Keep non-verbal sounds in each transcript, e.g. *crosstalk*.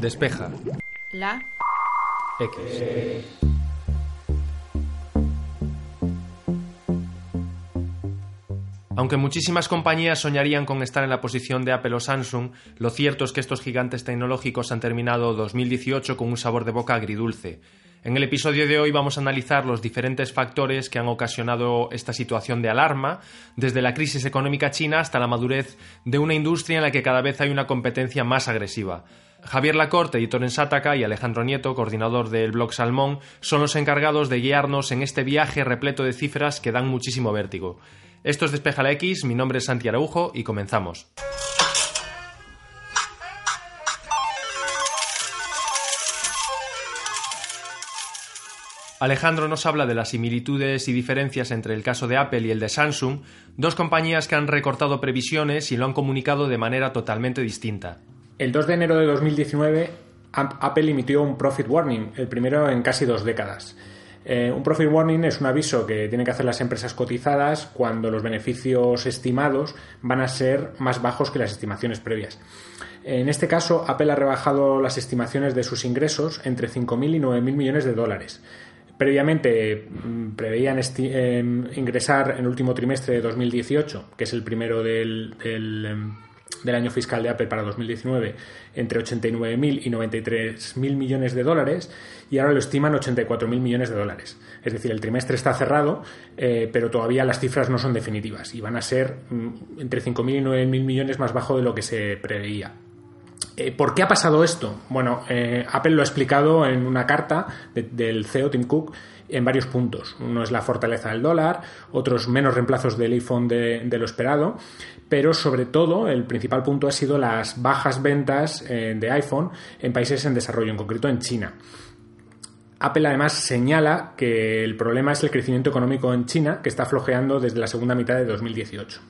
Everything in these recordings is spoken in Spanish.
Despeja. La. X. Aunque muchísimas compañías soñarían con estar en la posición de Apple o Samsung, lo cierto es que estos gigantes tecnológicos han terminado 2018 con un sabor de boca agridulce. En el episodio de hoy vamos a analizar los diferentes factores que han ocasionado esta situación de alarma, desde la crisis económica china hasta la madurez de una industria en la que cada vez hay una competencia más agresiva. Javier Lacorte, editor en Sataka, y Alejandro Nieto, coordinador del blog Salmón, son los encargados de guiarnos en este viaje repleto de cifras que dan muchísimo vértigo. Esto es Despeja la X, mi nombre es Santi Araujo y comenzamos. Alejandro nos habla de las similitudes y diferencias entre el caso de Apple y el de Samsung, dos compañías que han recortado previsiones y lo han comunicado de manera totalmente distinta. El 2 de enero de 2019, Apple emitió un profit warning, el primero en casi dos décadas. Eh, un profit warning es un aviso que tienen que hacer las empresas cotizadas cuando los beneficios estimados van a ser más bajos que las estimaciones previas. En este caso, Apple ha rebajado las estimaciones de sus ingresos entre 5.000 y 9.000 millones de dólares. Previamente mm, preveían em, ingresar en el último trimestre de 2018, que es el primero del, em, del, año fiscal de Apple para 2019, entre 89.000 y 93.000 millones de dólares y ahora lo estiman 84.000 millones de dólares. Es decir, el trimestre está cerrado, eh, pero todavía las cifras no son definitivas y van a ser mm, entre 5.000 y 9.000 millones más bajo de lo que se preveía. Eh, ¿Por qué ha pasado esto? Bueno, eh, Apple lo ha explicado en una carta del CEO Tim Cook en varios puntos. Uno es la fortaleza del dólar, otros menos reemplazos del iPhone de, lo esperado, pero sobre todo el principal punto ha sido las bajas ventas eh, de iPhone en países en desarrollo, en concreto en China. Apple además señala que el problema es el crecimiento económico en China, que está flojeando desde la segunda mitad de 2018.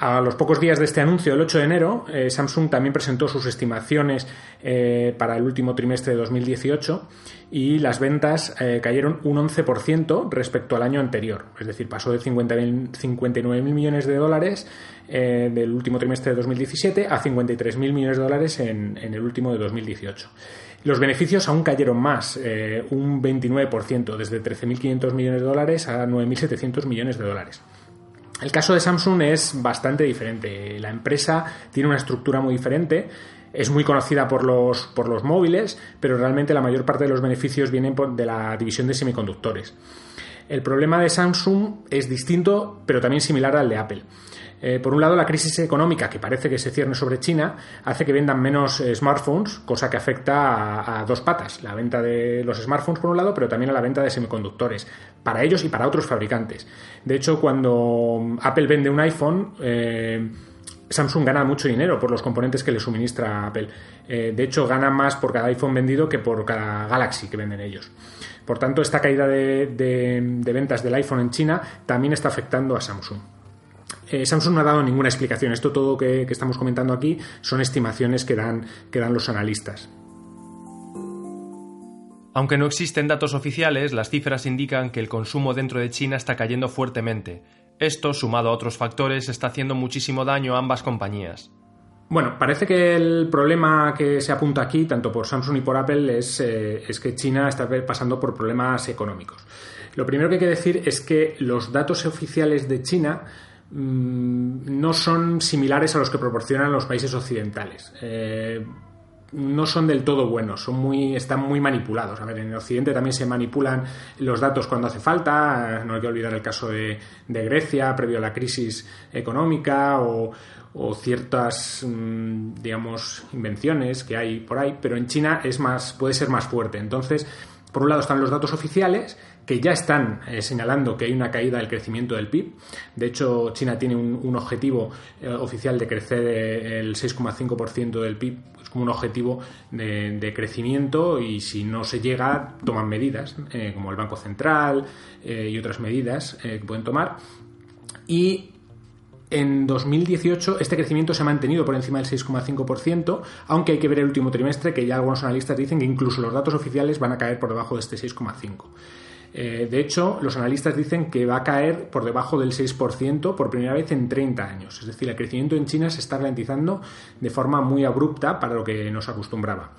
A los pocos días de este anuncio, el 8 de enero, eh, Samsung también presentó sus estimaciones eh, para el último trimestre de 2018 y las ventas eh, cayeron un 11% respecto al año anterior. Es decir, pasó de 59.000 millones de dólares del último trimestre de 2017 a 53.000 millones de dólares en, en, el último de 2018. Los beneficios aún cayeron más, un 29%, desde 13.500 millones de dólares a 9.700 millones de dólares. El caso de Samsung es bastante diferente. La empresa tiene una estructura muy diferente. Es muy conocida por los, por los móviles, pero realmente la mayor parte de los beneficios vienen de la división de semiconductores. El problema de Samsung es distinto, pero también similar al de Apple. Eh, por un lado, la crisis económica, que parece que se cierne sobre China, hace que vendan menos eh, smartphones, cosa que afecta a, dos patas. La venta de los smartphones, por un lado, pero también a la venta de semiconductores, para ellos y para otros fabricantes. De hecho, cuando Apple vende un iPhone, eh, Samsung gana mucho dinero por los componentes que le suministra Apple. de hecho, gana más por cada iPhone vendido que por cada Galaxy que venden ellos. Por tanto, esta caída de ventas del iPhone en China también está afectando a Samsung. Eh, Samsung no ha dado ninguna explicación. Esto todo que, que estamos comentando aquí son estimaciones que dan, que dan los analistas. Aunque no existen datos oficiales, las cifras indican que el consumo dentro de China está cayendo fuertemente. Esto, sumado a otros factores, está haciendo muchísimo daño a ambas compañías. Bueno, parece que el problema que se apunta aquí, tanto por Samsung y por Apple, es, eh, es, que China está pasando por problemas económicos. Lo primero que hay que decir es que los datos oficiales de China no son similares a los que proporcionan los países occidentales. Eh, no son del todo buenos, son muy, están muy manipulados. A ver, en Occidente también se manipulan los datos cuando hace falta. No hay que olvidar el caso de, Grecia, previo a la crisis económica, o, ciertas, mm, digamos, invenciones que hay por ahí. Pero en China es más, puede ser más fuerte. Entonces, por un lado están los datos oficiales que ya están eh, señalando que hay una caída del crecimiento del PIB. De hecho, China tiene un, objetivo eh, oficial de crecer eh, el 6,5% del PIB es como un objetivo de, crecimiento y si no se llega, toman medidas, como el Banco Central y otras medidas que pueden tomar. Y en 2018 este crecimiento se ha mantenido por encima del 6,5%, aunque hay que ver el último trimestre que ya algunos analistas dicen que incluso los datos oficiales van a caer por debajo de este 6,5%. Eh, de hecho, los analistas dicen que va a caer por debajo del 6% por primera vez en 30 años. Es decir, el crecimiento en China se está ralentizando de forma muy abrupta para lo que nos acostumbraba.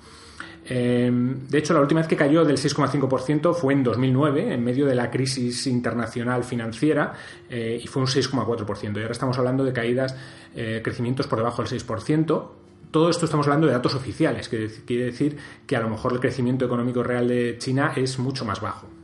Eh, de hecho, la última vez que cayó del 6,5% fue en 2009, en medio de la crisis internacional financiera, eh, y fue un 6,4%. Y ahora estamos hablando de caídas, crecimientos por debajo del 6%. Todo esto estamos hablando de datos oficiales, que quiere decir que a lo mejor el crecimiento económico real de China es mucho más bajo.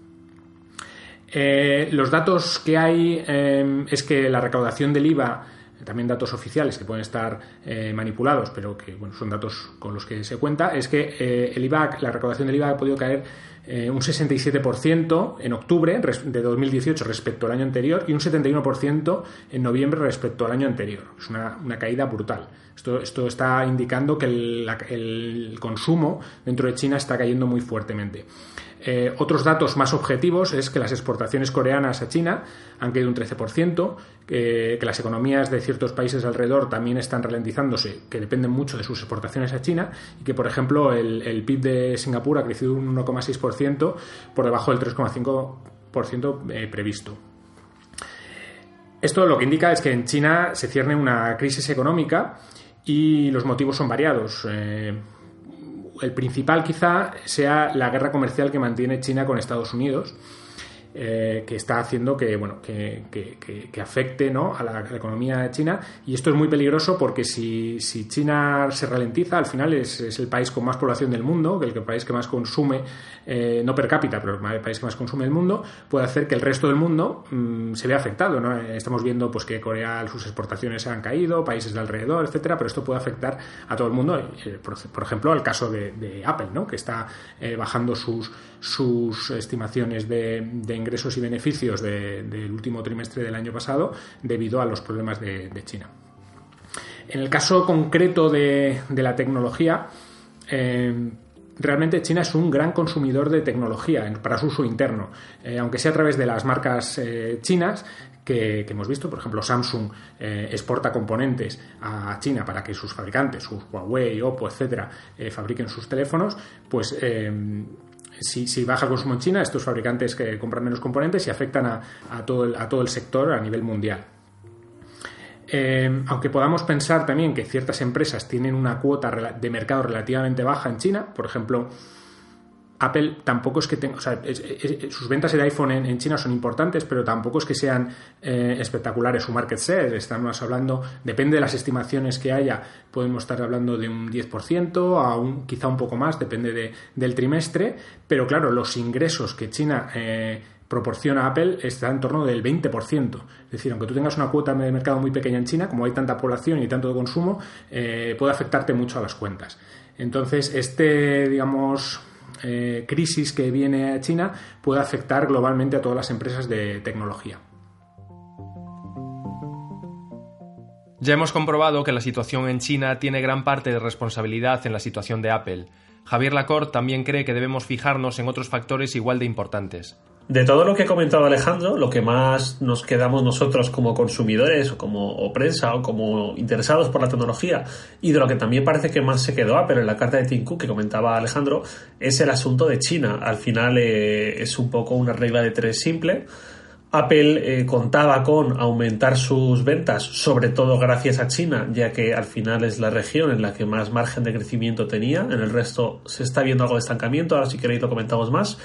Eh, los datos que hay eh, es que la recaudación del IVA, también datos oficiales que pueden estar eh, manipulados, pero que bueno, son datos con los que se cuenta, es que el IVA, la recaudación del IVA ha podido caer un 67% en octubre de 2018 respecto al año anterior y un 71% en noviembre respecto al año anterior. Es una, caída brutal. Esto, está indicando que el consumo dentro de China está cayendo muy fuertemente. Eh, otros datos más objetivos es que las exportaciones coreanas a China han caído un 13%, que las economías de ciertos países alrededor también están ralentizándose, que dependen mucho de sus exportaciones a China, y que, por ejemplo, el, PIB de Singapur ha crecido un 1,6% por debajo del 3,5% eh, previsto. Esto lo que indica es que en China se cierne una crisis económica y los motivos son variados. Eh, el principal quizá sea la guerra comercial que mantiene China con Estados Unidos eh, que está haciendo que, bueno, que, afecte ¿no? a, la, economía china. Y esto es muy peligroso porque si, China se ralentiza, al final es, el país con más población del mundo, el, el país que más consume, eh, no per cápita, pero el país que más consume el mundo, puede hacer que el resto del mundo mm, se vea afectado. ¿no? Estamos viendo pues, que Corea, sus exportaciones han caído, países de alrededor, etcétera, pero esto puede afectar a todo el mundo. Eh, por, ejemplo, al caso de, Apple, ¿no? que está bajando sus, sus estimaciones de, ingresos y beneficios del último trimestre del año pasado debido a los problemas de, China. En el caso concreto de, la tecnología, eh, realmente China es un gran consumidor de tecnología para su uso interno, eh, aunque sea a través de las marcas eh, chinas que, hemos visto. Por ejemplo, Samsung exporta componentes a China para que sus fabricantes, sus Huawei, Oppo, etcétera, fabriquen sus teléfonos. Pues si, baja el consumo en China, estos fabricantes que compran menos componentes y afectan a, todo, el, sector a nivel mundial. Eh, aunque podamos pensar también que ciertas empresas tienen una cuota de mercado relativamente baja en China, por ejemplo, Apple tampoco es que tenga, o sea, sus ventas de iPhone en, China son importantes, pero tampoco es que sean eh, espectaculares su market share. Estamos hablando, depende de las estimaciones que haya, podemos estar hablando de un 10%, a un, quizá un poco más, depende del trimestre, pero claro, los ingresos que China eh, proporciona a Apple está en torno del 20%. Es decir, aunque tú tengas una cuota de mercado muy pequeña en China, como hay tanta población y tanto consumo, eh, puede afectarte mucho a las cuentas. Entonces, este, digamos, eh, crisis que viene a China puede afectar globalmente a todas las empresas de tecnología. Ya hemos comprobado que la situación en China tiene gran parte de responsabilidad en la situación de Apple. Javier Lacorte también cree que debemos fijarnos en otros factores igual de importantes. De todo lo que ha comentado Alejandro, lo que más nos quedamos nosotros como consumidores o como prensa o como interesados por la tecnología y de lo que también parece que más se quedó Apple en la carta de Tim Cook que comentaba Alejandro es el asunto de China. Al final eh, es un poco una regla de tres simple. Apple eh, contaba con aumentar sus ventas, sobre todo gracias a China, ya que al final es la región en la que más margen de crecimiento tenía. En el resto se está viendo algo de estancamiento. Ahora si queréis lo comentamos más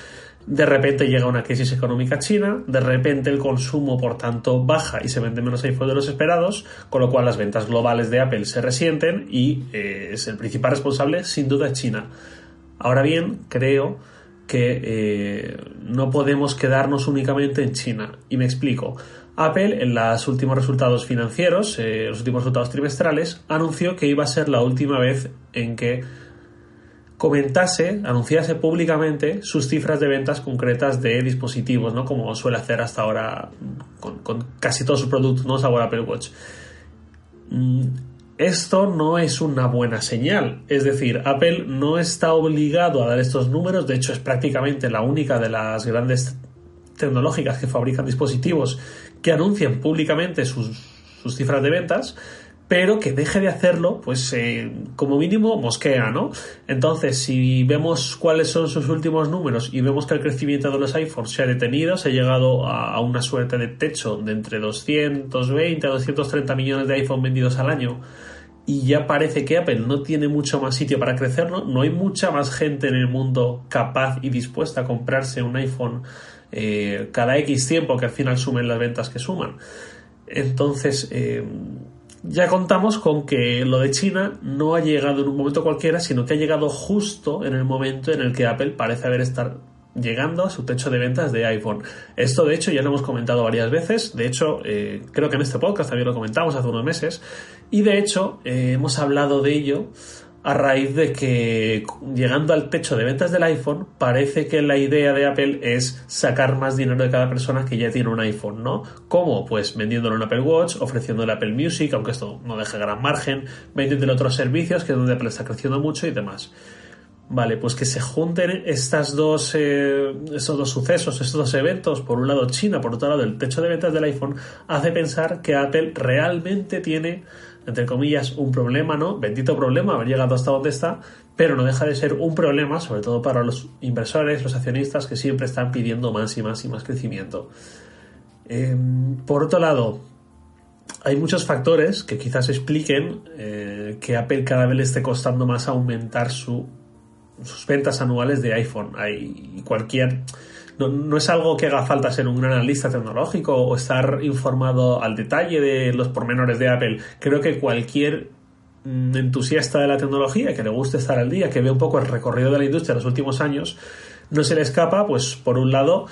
de repente llega una crisis económica china, de repente el consumo por tanto baja y se vende menos iPhone de los esperados, con lo cual las ventas globales de Apple se resienten y eh, es el principal responsable sin duda China. Ahora bien, creo que eh, no podemos quedarnos únicamente en China y me explico. Apple en los últimos resultados financieros, eh, los últimos resultados trimestrales, anunció que iba a ser la última vez en que comentase, anunciase públicamente sus cifras de ventas concretas de dispositivos, ¿no? Como suele hacer hasta ahora con, casi todos sus productos, ¿no? Sabor Apple Watch. Mm, esto no es una buena señal. Es decir, Apple no está obligado a dar estos números. De hecho, es prácticamente la única de las grandes tecnológicas que fabrican dispositivos que anuncian públicamente sus, sus cifras de ventas pero que deje de hacerlo, pues eh, como mínimo mosquea, ¿no? Entonces, si vemos cuáles son sus últimos números y vemos que el crecimiento de los iPhones se ha detenido, se ha llegado a, una suerte de techo de entre 220 a 230 millones de iPhones vendidos al año, y ya parece que Apple no tiene mucho más sitio para crecer, ¿no? No hay mucha más gente en el mundo capaz y dispuesta a comprarse un iPhone eh, cada X tiempo que al final sumen las ventas que suman. Entonces, eh, ya contamos con que lo de China no ha llegado en un momento cualquiera, sino que ha llegado justo en el momento en el que Apple parece haber estar llegando a su techo de ventas de iPhone. Esto de hecho ya lo hemos comentado varias veces, de hecho eh, creo que en este podcast también lo comentamos hace unos meses y de hecho eh, hemos hablado de ello a raíz de que llegando al techo de ventas del iPhone parece que la idea de Apple es sacar más dinero de cada persona que ya tiene un iPhone, ¿no? ¿Cómo? Pues vendiéndole un Apple Watch, ofreciéndole Apple Music, aunque esto no deja gran margen, vendiéndole otros servicios, que es donde Apple está creciendo mucho y demás. Vale, pues que se junten estas dos, eh, estos dos sucesos, estos dos eventos, por un lado China, por otro lado el techo de ventas del iPhone, hace pensar que Apple realmente tiene entre comillas, un problema, ¿no? Bendito problema, haber llegado hasta donde está, pero no deja de ser un problema, sobre todo para los inversores, los accionistas, que siempre están pidiendo más y más y más crecimiento. Em, por otro lado, hay muchos factores que quizás expliquen eh, que Apple cada vez le esté costando más aumentar su, sus ventas anuales de iPhone. Hay cualquier no, es algo que haga falta ser un gran analista tecnológico o estar informado al detalle de los pormenores de Apple. Creo que cualquier mm, entusiasta de la tecnología que le guste estar al día, que ve un poco el recorrido de la industria en los últimos años, no se le escapa, pues por un lado,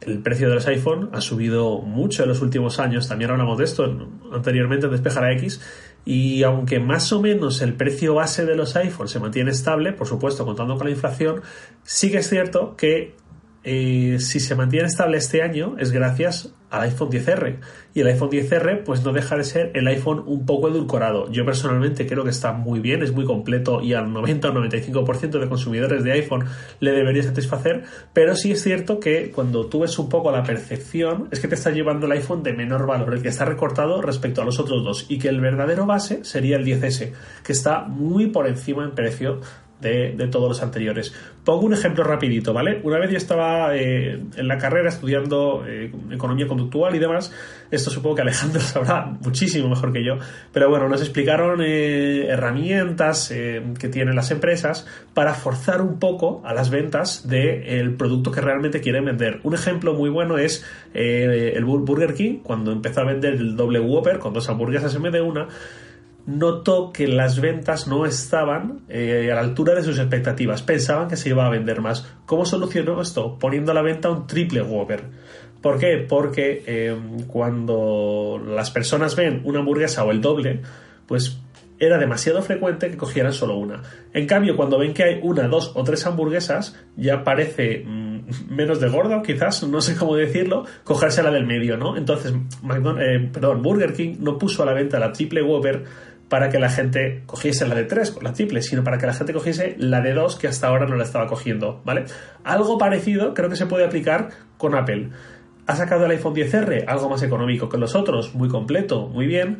el precio de los iPhone ha subido mucho en los últimos años, también hablamos de esto anteriormente en Despejara X, y aunque más o menos el precio base de los iPhone se mantiene estable, por supuesto contando con la inflación, sí que es cierto que eh, si se mantiene estable este año es gracias al iPhone 10R y el iPhone 10R pues no deja de ser el iPhone un poco edulcorado. Yo personalmente creo que está muy bien es muy completo y al 90 o 95% de consumidores de iPhone le debería satisfacer. Pero sí es cierto que cuando tú ves un poco la percepción es que te está llevando el iPhone de menor valor el que está recortado respecto a los otros dos. Y que el verdadero base sería el 10S que está muy por encima en precio de, todos los anteriores. Pongo un ejemplo rapidito, ¿vale? Una vez yo estaba eh, en la carrera estudiando eh, economía conductual y demás, esto supongo que Alejandro *laughs* sabrá muchísimo mejor que yo, pero bueno, nos explicaron eh, herramientas que tienen las empresas para forzar un poco a las ventas del producto que realmente quieren vender. Un ejemplo muy bueno es el Burger King, cuando empezó a vender el doble Whopper con dos hamburguesas en vez de una, notó que las ventas no estaban eh, a la altura de sus expectativas. Pensaban que se iba a vender más. ¿Cómo solucionó esto? Poniendo a la venta un triple Whopper. ¿Por qué? Porque eh, cuando las personas ven una hamburguesa o el doble, pues era demasiado frecuente que cogieran solo una. En cambio, cuando ven que hay una, dos o tres hamburguesas, ya parece mm, menos de gordo, quizás, no sé cómo decirlo, cogerse la del medio, ¿no? Entonces, eh, perdón, Burger King no puso a la venta la triple Whopper para que la gente cogiese la de 3, la triple, sino para que la gente cogiese la de 2 que hasta ahora no la estaba cogiendo, ¿vale? Algo parecido creo que se puede aplicar con Apple. Ha sacado el iPhone 10R, algo más económico que los otros, muy completo, muy bien,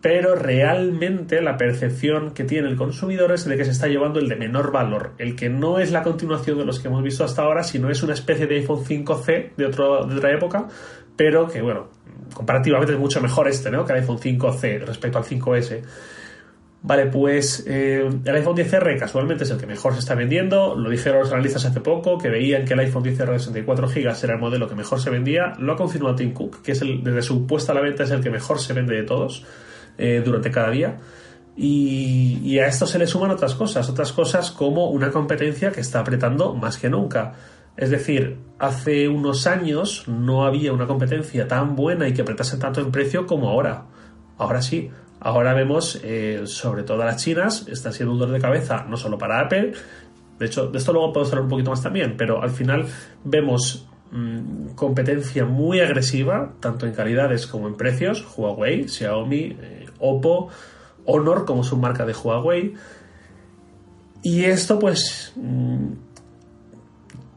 pero realmente la percepción que tiene el consumidor es de que se está llevando el de menor valor, el que no es la continuación de los que hemos visto hasta ahora, sino es una especie de iPhone 5C de, otra época, pero que, bueno, comparativamente es mucho mejor este, ¿no? Que el iPhone 5C respecto al 5S. Vale, pues eh, el iPhone 10R casualmente es el que mejor se está vendiendo. Lo dijeron los analistas hace poco, que veían que el iPhone 10R de 64 GB era el modelo que mejor se vendía. Lo ha confirmado Tim Cook, que es el, desde su puesta a la venta es el que mejor se vende de todos eh, durante cada día. Y, y a esto se le suman otras cosas, otras cosas como una competencia que está apretando más que nunca. Es decir, hace unos años no había una competencia tan buena y que apretase tanto en precio como ahora. Ahora sí, ahora vemos, eh, sobre todo las chinas, están siendo un dolor de cabeza no solo para Apple, de hecho, de esto luego puedo hablar un poquito más también, pero al final vemos mm, competencia muy agresiva, tanto en calidades como en precios, Huawei, Xiaomi, eh, Oppo, Honor como su marca de Huawei. Y esto pues... Mm,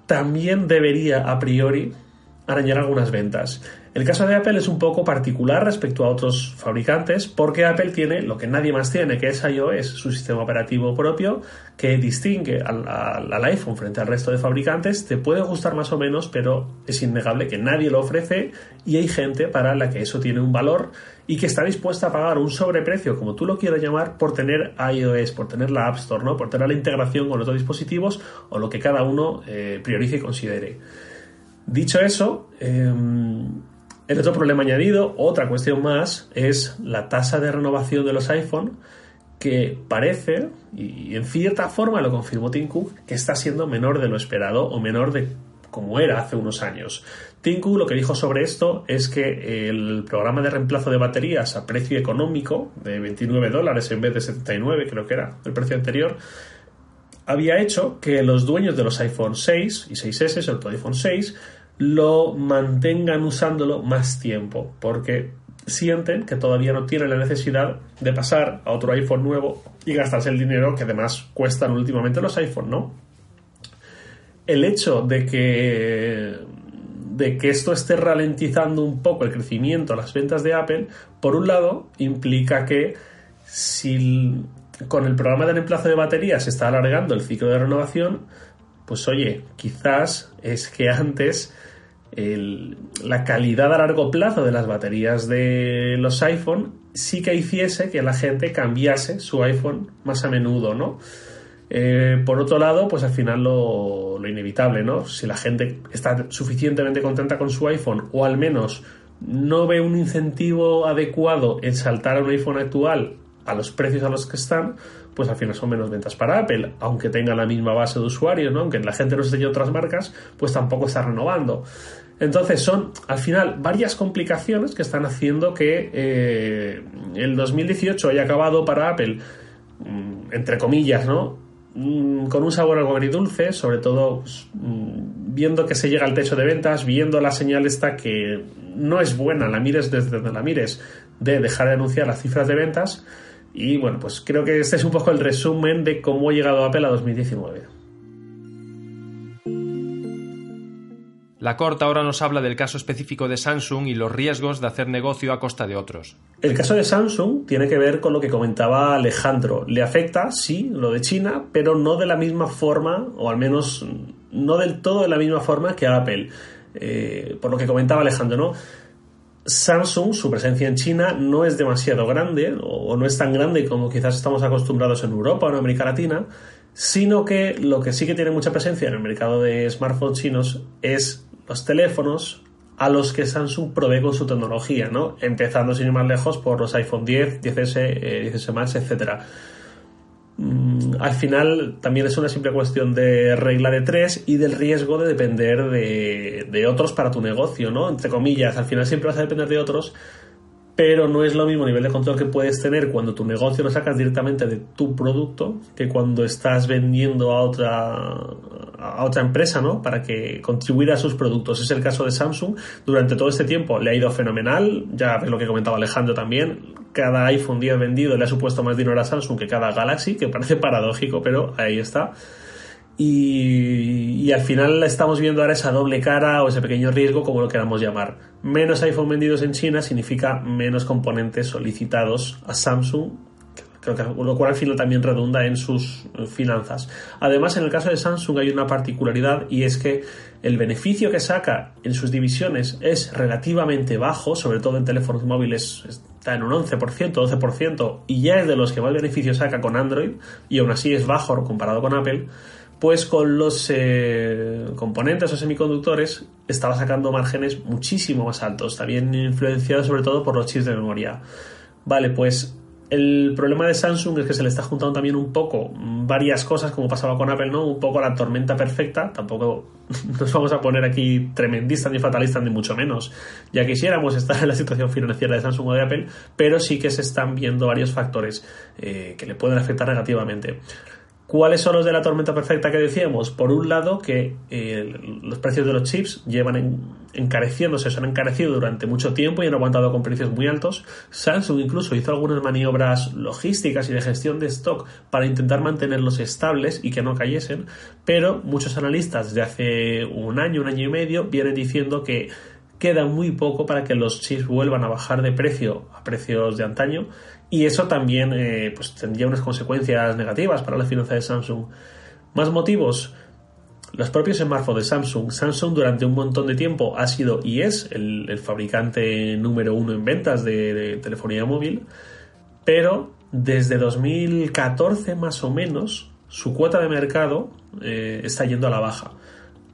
también debería a priori arañar algunas ventas. El caso de Apple es un poco particular respecto a otros fabricantes porque Apple tiene lo que nadie más tiene, que es iOS, su sistema operativo propio, que distingue al, al, iPhone frente al resto de fabricantes. Te puede gustar más o menos, pero es innegable que nadie lo ofrece y hay gente para la que eso tiene un valor y que está dispuesta a pagar un sobreprecio, como tú lo quieras llamar, por tener iOS, por tener la App Store, ¿no? por tener la integración con otros dispositivos o lo que cada uno eh, priorice y considere. Dicho eso, em, el otro problema añadido, otra cuestión más, es la tasa de renovación de los iPhone que parece, y en cierta forma lo confirmó Tim Cook, que está siendo menor de lo esperado o menor de como era hace unos años. Cook lo que dijo sobre esto es que el programa de reemplazo de baterías a precio económico de 29 dólares en vez de 79, creo que era el precio anterior, había hecho que los dueños de los iPhone 6 y 6S, sobre todo iPhone 6, lo mantengan usándolo más tiempo, porque sienten que todavía no tienen la necesidad de pasar a otro iPhone nuevo y gastarse el dinero que además cuestan últimamente los iPhone, ¿no? El hecho de que de que esto esté ralentizando un poco el crecimiento, las ventas de Apple, por un lado, implica que si con el programa de reemplazo de baterías se está alargando el ciclo de renovación, pues oye, quizás es que antes la calidad a largo plazo de las baterías de los iPhone sí que hiciese que la gente cambiase su iPhone más a menudo, ¿no? Eh, por otro lado, pues al final lo, lo, inevitable, ¿no? Si la gente está suficientemente contenta con su iPhone o al menos no ve un incentivo adecuado en saltar a un iPhone actual a los precios a los que están, pues al final son menos ventas para Apple, aunque tenga la misma base de usuarios, ¿no? aunque la gente no se otras marcas, pues tampoco está renovando. Entonces son al final varias complicaciones que están haciendo que eh, el 2018 haya acabado para Apple, mm, entre comillas, ¿no? Mm, con un sabor algo agridulce, sobre todo pues, mm, viendo que se llega al techo de ventas, viendo la señal esta que no es buena, la mires desde donde la mires, de dejar de anunciar las cifras de ventas y bueno, pues creo que este es un poco el resumen de cómo ha llegado Apple a 2019. La Corte ahora nos habla del caso específico de Samsung y los riesgos de hacer negocio a costa de otros. El caso de Samsung tiene que ver con lo que comentaba Alejandro. Le afecta, sí, lo de China, pero no de la misma forma, o al menos no del todo de la misma forma que Apple. Eh, por lo que comentaba Alejandro, ¿no? Samsung, su presencia en China no es demasiado grande o no es tan grande como quizás estamos acostumbrados en Europa o en América Latina, sino que lo que sí que tiene mucha presencia en el mercado de smartphones chinos es los teléfonos a los que Samsung provee con su tecnología, ¿no? Empezando sin ir más lejos por los iPhone 10, 10S, 10S Max, etcétera. Mm, al final también es una simple cuestión de regla de tres y del riesgo de depender de, de, otros para tu negocio, ¿no? Entre comillas, al final siempre vas a depender de otros, pero no es lo mismo nivel de control que puedes tener cuando tu negocio lo sacas directamente de tu producto que cuando estás vendiendo a otra a otra empresa, ¿no? Para que contribuya a sus productos. Es el caso de Samsung. Durante todo este tiempo le ha ido fenomenal. Ya ves lo que comentaba Alejandro también. Cada iPhone 10 vendido le ha supuesto más dinero a Samsung que cada Galaxy, que parece paradójico, pero ahí está. Y, al final estamos viendo ahora esa doble cara o ese pequeño riesgo, como lo queramos llamar. Menos iPhone vendidos en China significa menos componentes solicitados a Samsung, lo cual al final también redunda en sus finanzas. Además, en el caso de Samsung hay una particularidad y es que el beneficio que saca en sus divisiones es relativamente bajo, sobre todo en teléfonos móviles está en un 11%, 12%, y ya es de los que más beneficio saca con Android, y aún así es bajo comparado con Apple pues con los eh, componentes o semiconductores estaba sacando márgenes muchísimo más altos, también influenciado sobre todo por los chips de memoria. Vale, pues el problema de Samsung es que se le está juntando también un poco varias cosas, como pasaba con Apple, ¿no? Un poco la tormenta perfecta. Tampoco *laughs* nos vamos a poner aquí tremendistas ni fatalistas, ni mucho menos. Ya quisiéramos estar en la situación financiera de Samsung o de Apple, pero sí que se están viendo varios factores eh, que le pueden afectar negativamente. ¿Cuáles son los de la tormenta perfecta que decíamos? Por un lado, que eh, los precios de los chips llevan encareciéndose, se han encarecido durante mucho tiempo y han aguantado con precios muy altos. Samsung incluso hizo algunas maniobras logísticas y de gestión de stock para intentar mantenerlos estables y que no cayesen, pero muchos analistas de hace un año, un año y medio, vienen diciendo que queda muy poco para que los chips vuelvan a bajar de precio a precios de antaño y eso también eh, pues tendría unas consecuencias negativas para la finanza de Samsung. Más motivos. Los propios smartphones de Samsung. Samsung durante un montón de tiempo ha sido y es el, fabricante número uno en ventas de, telefonía móvil, pero desde 2014 más o menos su cuota de mercado eh, está yendo a la baja.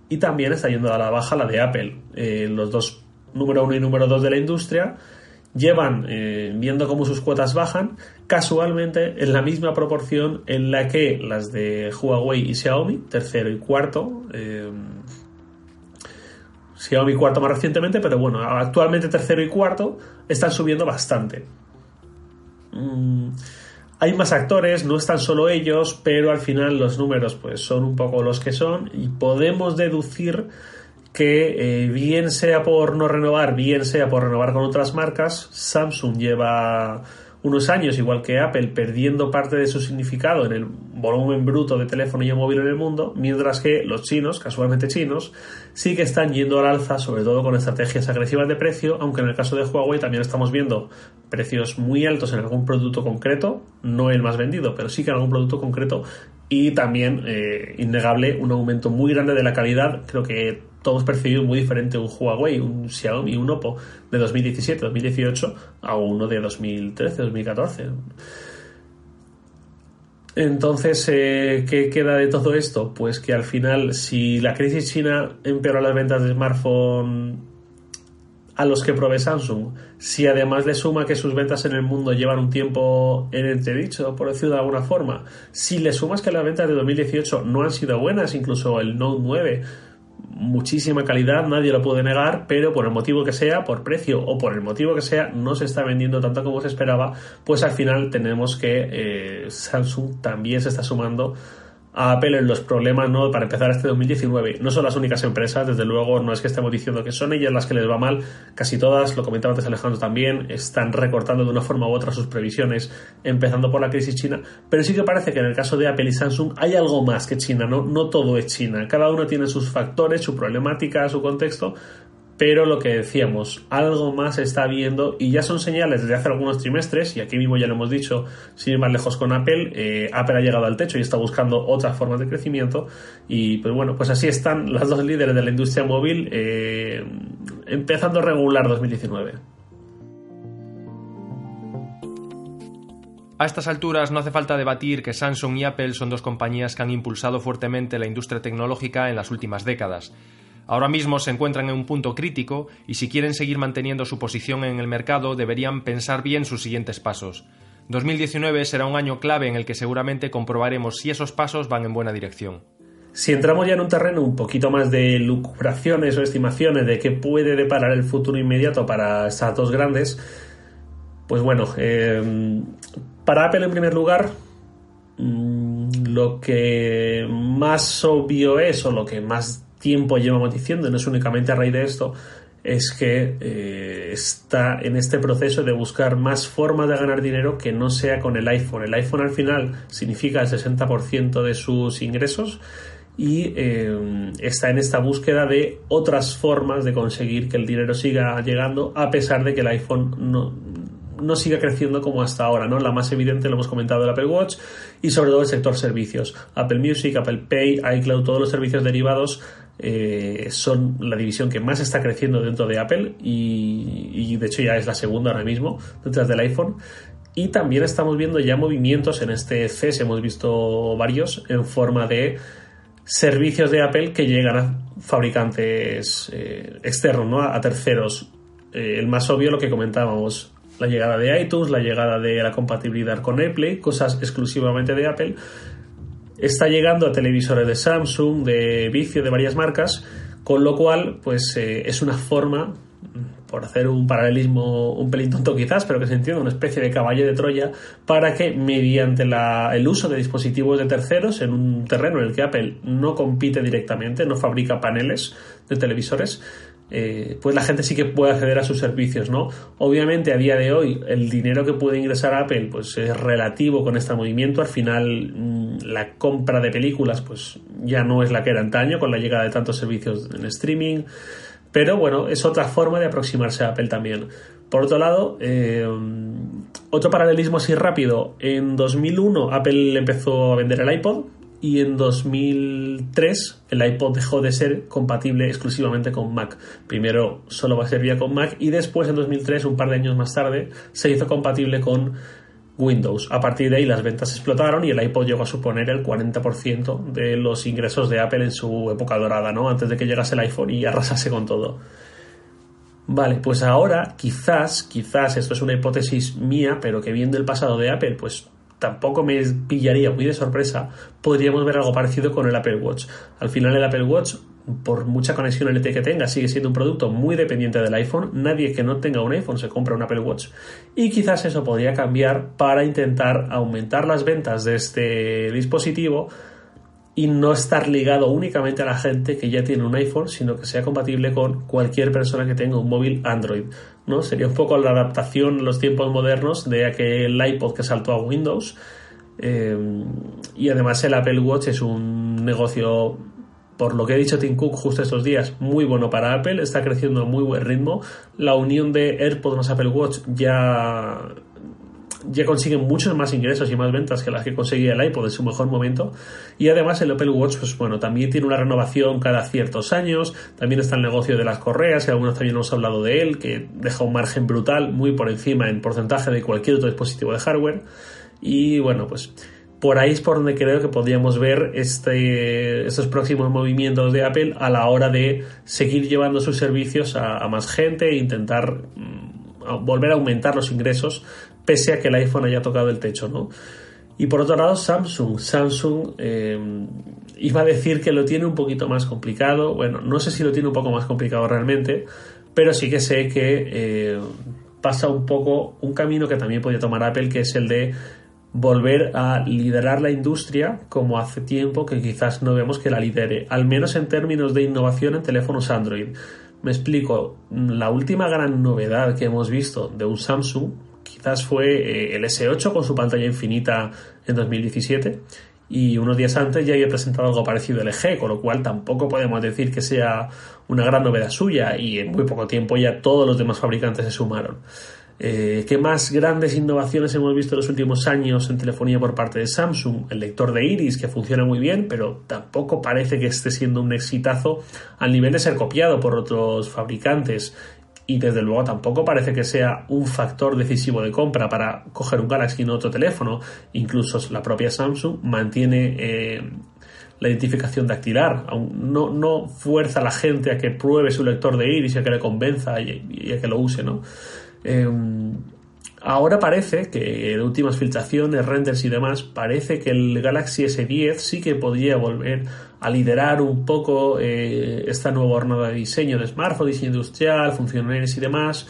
Y también está yendo a la baja la de Apple. Eh, los dos número uno y número dos de la industria llevan eh, viendo cómo sus cuotas bajan casualmente en la misma proporción en la que las de Huawei y Xiaomi, tercero y cuarto, eh, Xiaomi cuarto más recientemente, pero bueno, actualmente tercero y cuarto están subiendo bastante. Mm, hay más actores, no están solo ellos, pero al final los números pues son un poco los que son y podemos deducir que eh, bien sea por no renovar, bien sea por renovar con otras marcas, Samsung lleva unos años, igual que Apple, perdiendo parte de su significado en el volumen bruto de telefonía móvil en el mundo, mientras que los chinos, casualmente chinos, sí que están yendo al alza, sobre todo con estrategias agresivas de precio, aunque en el caso de Huawei también estamos viendo precios muy altos en algún producto concreto, no el más vendido, pero sí que en algún producto concreto, y también, eh, innegable, un aumento muy grande de la calidad, creo que todos percibimos muy diferente un Huawei, un Xiaomi, un Oppo de 2017, 2018 a uno de 2013, 2014. Entonces, eh, ¿qué queda de todo esto? Pues que al final, si la crisis china empeora las ventas de smartphone a los que provee Samsung, si además le suma que sus ventas en el mundo llevan un tiempo en entredicho, por decirlo de alguna forma, si le sumas que las ventas de 2018 no han sido buenas, incluso el Note 9 muchísima calidad, nadie lo puede negar, pero por el motivo que sea, por precio o por el motivo que sea, no se está vendiendo tanto como se esperaba, pues al final tenemos que eh, Samsung también se está sumando a Apple en los problemas, ¿no? Para empezar este 2019. No son las únicas empresas, desde luego, no es que estemos diciendo que son ellas las que les va mal, casi todas, lo comentaba antes Alejandro también, están recortando de una forma u otra sus previsiones, empezando por la crisis china, pero sí que parece que en el caso de Apple y Samsung hay algo más que China, no, no todo es China, cada uno tiene sus factores, su problemática, su contexto, pero lo que decíamos, algo más está viendo y ya son señales desde hace algunos trimestres, y aquí mismo ya lo hemos dicho, sin ir más lejos con Apple, eh, Apple ha llegado al techo y está buscando otras formas de crecimiento, y pues bueno, pues así están las dos líderes de la industria móvil eh, empezando a regular 2019. A estas alturas no hace falta debatir que Samsung y Apple son dos compañías que han impulsado fuertemente la industria tecnológica en las últimas décadas. Ahora mismo se encuentran en un punto crítico y si quieren seguir manteniendo su posición en el mercado deberían pensar bien sus siguientes pasos. 2019 será un año clave en el que seguramente comprobaremos si esos pasos van en buena dirección. Si entramos ya en un terreno un poquito más de lucubraciones o estimaciones de qué puede deparar el futuro inmediato para estas dos grandes, pues bueno, eh, para Apple en primer lugar, mm, lo que más obvio es o lo que más tiempo llevamos diciendo, no es únicamente a raíz de esto, es que eh, está en este proceso de buscar más formas de ganar dinero que no sea con el iPhone. El iPhone al final significa el 60% de sus ingresos y eh, está en esta búsqueda de otras formas de conseguir que el dinero siga llegando a pesar de que el iPhone no, no siga creciendo como hasta ahora, ¿no? La más evidente lo hemos comentado el Apple Watch y sobre todo el sector servicios. Apple Music, Apple Pay, iCloud, todos los servicios derivados eh, son la división que más está creciendo dentro de Apple y, de hecho ya es la segunda ahora mismo detrás del iPhone. Y también estamos viendo ya movimientos en este CES, hemos visto varios en forma de servicios de Apple que llegan a fabricantes eh, externos, ¿no? a, terceros. Eh, el más obvio, lo que comentábamos, la llegada de iTunes, la llegada de la compatibilidad con AirPlay, cosas exclusivamente de Apple, está llegando a televisores de Samsung, de vicio, de varias marcas, con lo cual, pues eh, es una forma por hacer un paralelismo un pelín tonto quizás, pero que se entienda, una especie de caballo de Troya para que mediante el uso de dispositivos de terceros en un terreno en el que Apple no compite directamente, no fabrica paneles de televisores, eh, pues la gente sí que puede acceder a sus servicios, ¿no? Obviamente a día de hoy el dinero que puede ingresar Apple pues es relativo con este movimiento, al final mm, la compra de películas pues ya no es la que era antaño con la llegada de tantos servicios en streaming, pero bueno, es otra forma de aproximarse a Apple también. Por otro lado, eh, otro paralelismo así rápido, en 2001 Apple empezó a vender el iPod, y en 2003 el iPod dejó de ser compatible exclusivamente con Mac. Primero solo va a ser con Mac y después en 2003, un par de años más tarde, se hizo compatible con Windows. A partir de ahí las ventas explotaron y el iPod llegó a suponer el 40% de los ingresos de Apple en su época dorada, ¿no? Antes de que llegase el iPhone y arrasase con todo. Vale, pues ahora quizás, quizás, esto es una hipótesis mía, pero que viendo el pasado de Apple, pues tampoco me pillaría muy de sorpresa, podríamos ver algo parecido con el Apple Watch. Al final el Apple Watch, por mucha conexión LTE que tenga, sigue siendo un producto muy dependiente del iPhone. Nadie que no tenga un iPhone se compra un Apple Watch. Y quizás eso podría cambiar para intentar aumentar las ventas de este dispositivo y no estar ligado únicamente a la gente que ya tiene un iPhone, sino que sea compatible con cualquier persona que tenga un móvil Android. ¿No? Sería un poco la adaptación en los tiempos modernos de aquel iPod que saltó a Windows. Eh, y además el Apple Watch es un negocio, por lo que ha dicho Tim Cook justo estos días, muy bueno para Apple, está creciendo a muy buen ritmo. La unión de AirPods más Apple Watch ya ya consiguen muchos más ingresos y más ventas que las que conseguía el iPod en su mejor momento. Y además el Apple Watch, pues bueno, también tiene una renovación cada ciertos años. También está el negocio de las correas, que algunos también hemos hablado de él, que deja un margen brutal, muy por encima en porcentaje de cualquier otro dispositivo de hardware. Y bueno, pues por ahí es por donde creo que podríamos ver este, estos próximos movimientos de Apple a la hora de seguir llevando sus servicios a, a más gente e intentar mm, volver a aumentar los ingresos pese a que el iPhone haya tocado el techo, ¿no? Y por otro lado, Samsung. Samsung eh, iba a decir que lo tiene un poquito más complicado. Bueno, no sé si lo tiene un poco más complicado realmente, pero sí que sé que eh, pasa un poco un camino que también podía tomar Apple, que es el de volver a liderar la industria como hace tiempo que quizás no vemos que la lidere, al menos en términos de innovación en teléfonos Android. Me explico, la última gran novedad que hemos visto de un Samsung quizás fue eh, el S8 con su pantalla infinita en 2017 y unos días antes ya había presentado algo parecido el LG, con lo cual tampoco podemos decir que sea una gran novedad suya y en muy poco tiempo ya todos los demás fabricantes se sumaron. Eh, ¿Qué más grandes innovaciones hemos visto en los últimos años en telefonía por parte de Samsung? El lector de iris, que funciona muy bien, pero tampoco parece que esté siendo un exitazo al nivel de ser copiado por otros fabricantes y desde luego tampoco parece que sea un factor decisivo de compra para coger un Galaxy en otro teléfono. Incluso la propia Samsung mantiene eh, la identificación dactilar. No, no fuerza a la gente a que pruebe su lector de iris y a que le convenza y, a que lo use, ¿no? Em, ahora parece que en últimas filtraciones, renders y demás, parece que el Galaxy S10 sí que podría volver a liderar un poco eh, esta nueva hornada de diseño de smartphone, diseño industrial, funciones y demás,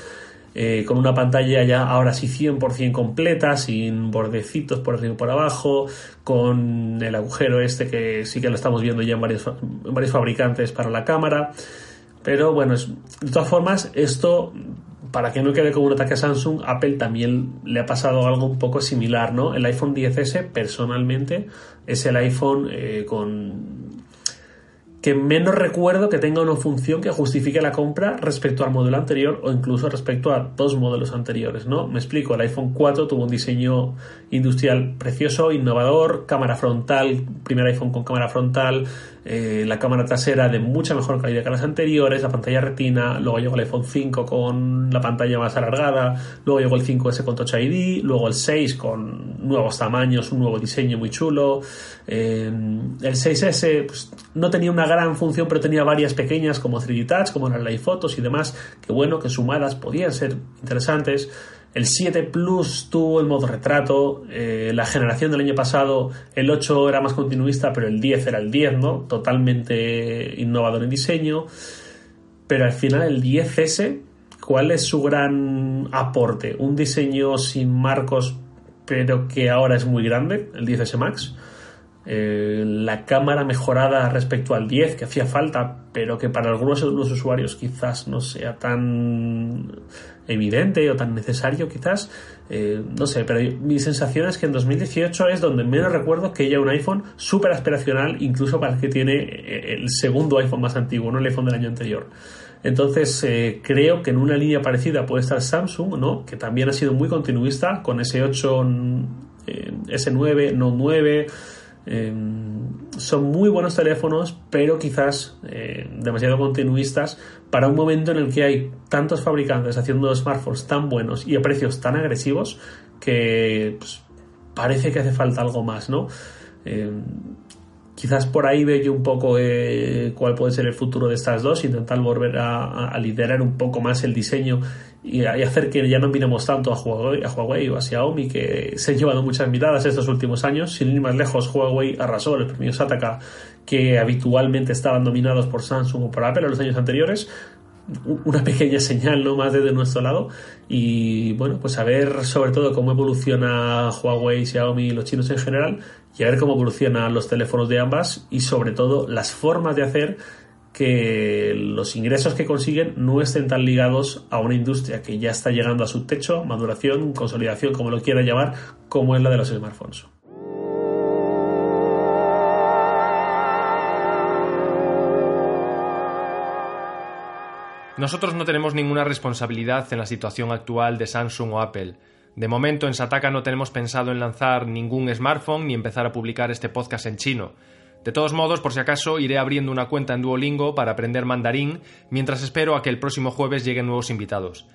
eh, con una pantalla ya ahora sí 100% completa, sin bordecitos por arriba y por abajo, con el agujero este que sí que lo estamos viendo ya en varios fabricantes para la cámara. Pero bueno, de todas formas, esto para que no quede como un ataque a Samsung, Apple también le ha pasado algo un poco similar, ¿no? El iPhone 10S, personalmente, es el iPhone eh, con que menos recuerdo que tenga una función que justifique la compra respecto al modelo anterior o incluso respecto a dos modelos anteriores, ¿no? Me explico, el iPhone 4 tuvo un diseño industrial precioso, innovador, cámara frontal, primer iPhone con cámara frontal, eh, la cámara trasera de mucha mejor calidad que las anteriores, la pantalla retina, luego llegó el iPhone 5 con la pantalla más alargada, luego llegó el 5S con Touch ID, luego el 6 con nuevos tamaños, un nuevo diseño muy chulo, eh, el 6S pues, no tenía una gran función pero tenía varias pequeñas como 3D Touch, como las fotos y demás, que bueno, que sumadas podían ser interesantes. El 7 Plus tuvo el modo retrato. Eh, la generación del año pasado, el 8 era más continuista, pero el 10 era el 10, ¿no? Totalmente innovador en diseño. Pero al final el 10S ¿cuál es su gran aporte? Un diseño sin marcos, pero que ahora es muy grande, el 10S Max. Eh, la cámara mejorada respecto al 10 que hacía falta, pero que para algunos usuarios quizás no sea tan evidente o tan necesario quizás. Eh, no sé, pero mi sensación es que en 2018 es donde menos recuerdo que haya un iPhone súper aspiracional, incluso para el que tiene eh, el segundo iPhone más antiguo, no el iPhone del año anterior. Entonces creo que en una línea parecida puede estar Samsung, ¿no? que también ha sido muy continuista con S8, S9, No 9 Em, son muy buenos teléfonos, pero quizás eh, demasiado continuistas para un momento en el que hay tantos fabricantes haciendo smartphones tan buenos y a precios tan agresivos que pues, parece que hace falta algo más, ¿no? Em, quizás por ahí veo yo un poco eh, cuál puede ser el futuro de estas dos, intentar volver a, liderar un poco más el diseño y, hacer que ya no miremos tanto a Huawei, a Huawei o a Xiaomi, que se han llevado muchas miradas estos últimos años. Sin ir más lejos, Huawei arrasó los premios Sataka, que habitualmente estaban dominados por Samsung o por Apple en los años anteriores. Una *laughs* pequeña señal, no más desde nuestro lado. Y bueno, pues a ver sobre todo cómo evoluciona Huawei, Xiaomi y los chinos en general, y a ver cómo evolucionan los teléfonos de ambas y sobre todo las formas de hacer que los ingresos que consiguen no estén tan ligados a una industria que ya está llegando a su techo, maduración, consolidación, como lo quiera llamar, como es la de los smartphones. Nosotros no tenemos ninguna responsabilidad en la situación actual de Samsung o Apple. De momento en Sataka no tenemos pensado en lanzar ningún smartphone ni empezar a publicar este podcast en chino. De todos modos, por si acaso, iré abriendo una cuenta en Duolingo para aprender mandarín mientras espero a que el próximo jueves lleguen nuevos invitados.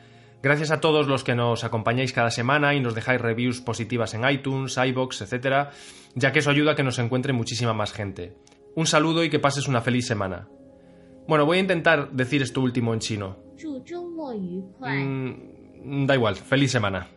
Gracias a todos los que nos acompañáis cada semana y nos dejáis reviews positivas en iTunes, iBox, etc., ya que eso ayuda a que nos encuentre muchísima más gente. Un saludo y que pases una feliz semana. Bueno, voy a intentar decir esto último en chino. Mm, da igual, feliz semana.